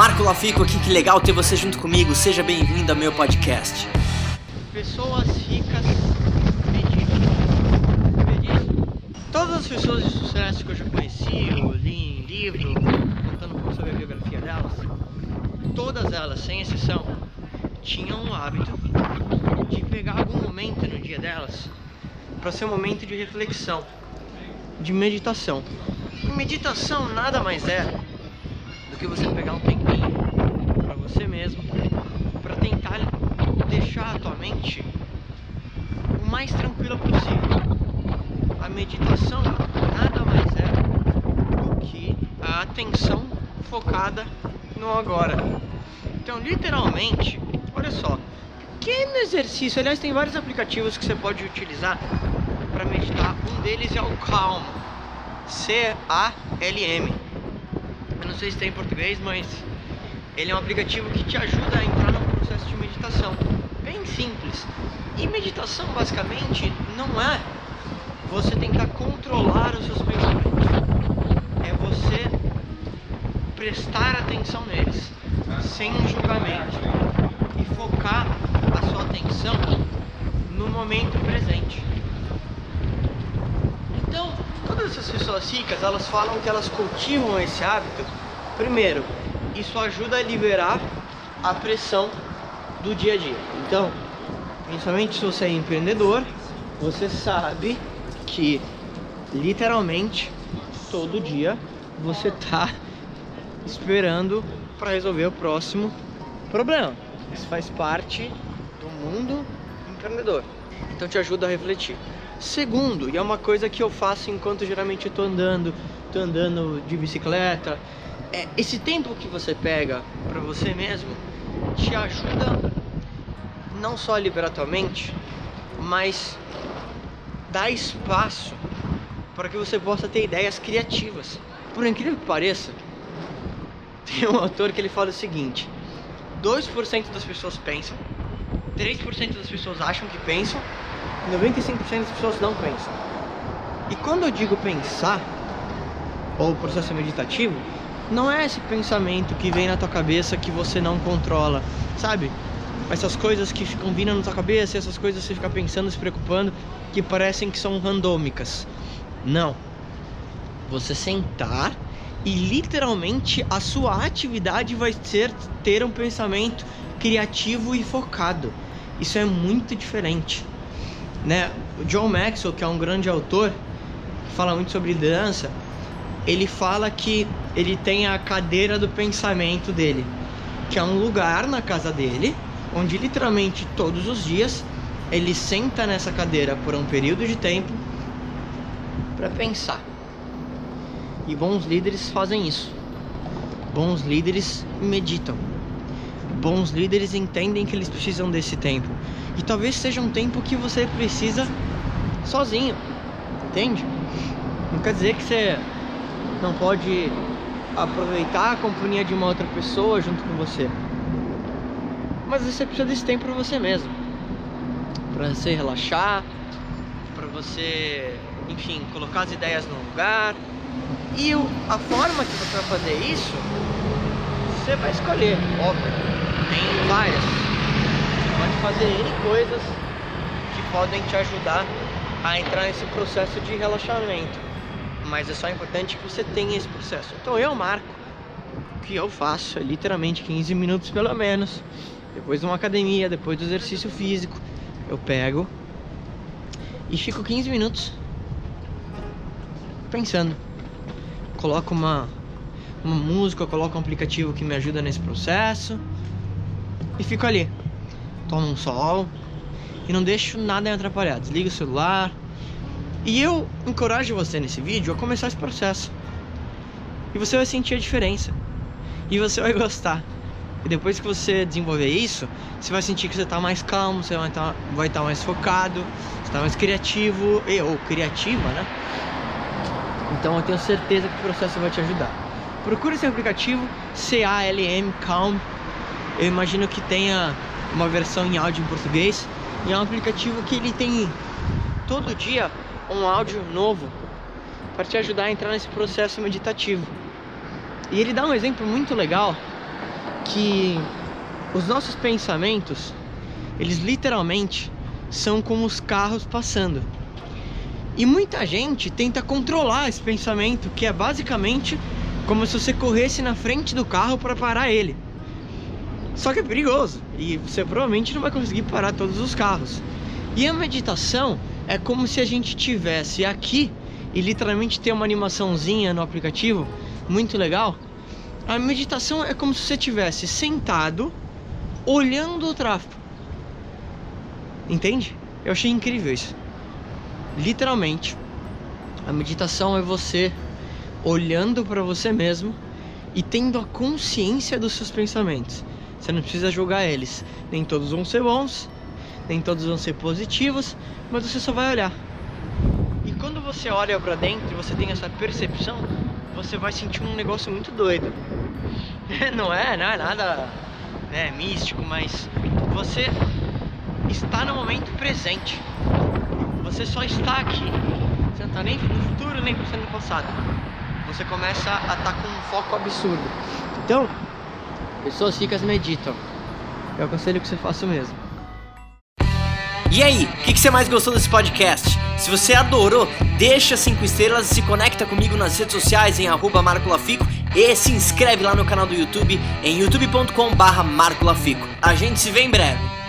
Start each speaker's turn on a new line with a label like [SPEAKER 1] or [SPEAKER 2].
[SPEAKER 1] Marco Lafico aqui, que legal ter você junto comigo. Seja bem-vindo ao meu podcast.
[SPEAKER 2] Pessoas ricas meditam. Todas as pessoas de sucesso que eu já conheci, eu li em livro, contando um pouco sobre a biografia delas, todas elas, sem exceção, tinham o hábito de pegar algum momento no dia delas para ser um momento de reflexão, de meditação. E meditação nada mais é do que você pegar um tempinho para você mesmo, para tentar deixar a tua mente o mais tranquila possível. A meditação nada mais é do que a atenção focada no agora. Então, literalmente, olha só, pequeno exercício. Aliás, tem vários aplicativos que você pode utilizar para meditar. Um deles é o Calm, C-A-L-M. Eu não sei se tem em português, mas ele é um aplicativo que te ajuda a entrar no processo de meditação. Bem simples. E meditação, basicamente, não é você tentar controlar os seus pensamentos. É você prestar atenção neles, sem julgamento, e focar a sua atenção no momento presente. Então, todas essas pessoas ricas, elas falam que elas cultivam esse hábito. Primeiro, isso ajuda a liberar a pressão do dia a dia. Então, principalmente se você é empreendedor, você sabe que literalmente todo dia você tá esperando para resolver o próximo problema. Isso faz parte do mundo empreendedor. Então te ajuda a refletir. Segundo, e é uma coisa que eu faço enquanto geralmente tô andando, tô andando de bicicleta, é esse tempo que você pega para você mesmo te ajuda não só a liberar tua mente, mas dá espaço para que você possa ter ideias criativas. Por incrível que pareça, tem um autor que ele fala o seguinte: 2% das pessoas pensam, 3% das pessoas acham que pensam, 95% das pessoas não pensam. E quando eu digo pensar, ou processo meditativo, não é esse pensamento que vem na tua cabeça que você não controla, sabe? Essas coisas que ficam vindo na tua cabeça, essas coisas que você fica pensando, se preocupando, que parecem que são randômicas. Não. Você sentar e literalmente a sua atividade vai ser ter um pensamento criativo e focado. Isso é muito diferente, né? O John Maxwell, que é um grande autor, que fala muito sobre liderança, ele fala que ele tem a cadeira do pensamento dele, que é um lugar na casa dele, onde literalmente todos os dias ele senta nessa cadeira por um período de tempo para pensar. E bons líderes fazem isso. Bons líderes meditam. Bons líderes entendem que eles precisam desse tempo. E talvez seja um tempo que você precisa sozinho. Entende? Não quer dizer que você não pode aproveitar a companhia de uma outra pessoa junto com você. Mas você precisa desse tempo para você mesmo. Para você relaxar, para você, enfim, colocar as ideias no lugar. E a forma que você vai fazer isso, você vai escolher, óbvio. Tem várias. Pode fazer N coisas que podem te ajudar a entrar nesse processo de relaxamento. Mas é só importante que você tenha esse processo. Então eu marco o que eu faço é literalmente 15 minutos pelo menos. Depois de uma academia, depois do exercício físico, eu pego e fico 15 minutos pensando. Coloco uma, uma música, coloco um aplicativo que me ajuda nesse processo e fico ali. Tomo um sol e não deixo nada me atrapalhar. Desligo o celular. E eu encorajo você nesse vídeo a começar esse processo. E você vai sentir a diferença. E você vai gostar. E depois que você desenvolver isso, você vai sentir que você está mais calmo, você vai estar vai tá mais focado, você está mais criativo, e, ou criativa, né? Então eu tenho certeza que o processo vai te ajudar. Procure esse aplicativo C-A-L-M Calm. Eu imagino que tenha uma versão em áudio em português. E é um aplicativo que ele tem todo dia um áudio novo para te ajudar a entrar nesse processo meditativo. E ele dá um exemplo muito legal que os nossos pensamentos, eles literalmente são como os carros passando. E muita gente tenta controlar esse pensamento, que é basicamente como se você corresse na frente do carro para parar ele. Só que é perigoso e você provavelmente não vai conseguir parar todos os carros. E a meditação é como se a gente tivesse aqui e literalmente ter uma animaçãozinha no aplicativo muito legal. A meditação é como se você tivesse sentado olhando o tráfego. Entende? Eu achei incrível isso. Literalmente, a meditação é você olhando para você mesmo e tendo a consciência dos seus pensamentos. Você não precisa julgar eles. Nem todos vão ser bons, nem todos vão ser positivos, mas você só vai olhar. E quando você olha para dentro você tem essa percepção, você vai sentir um negócio muito doido. Não é, não é nada né, místico, mas você está no momento presente. Você só está aqui. Você não está nem no futuro, nem pensando no passado. Você começa a estar tá com um foco absurdo. Então, pessoas ricas meditam. Eu aconselho que você faça o mesmo.
[SPEAKER 1] E aí, o que, que, você mais gostou desse podcast? Se você adorou, deixa 5 estrelas e se conecta comigo nas redes sociais em arroba Marco Lafico e se inscreve lá no canal do YouTube em youtube.com barra Marco Lafico. A gente se vê em breve.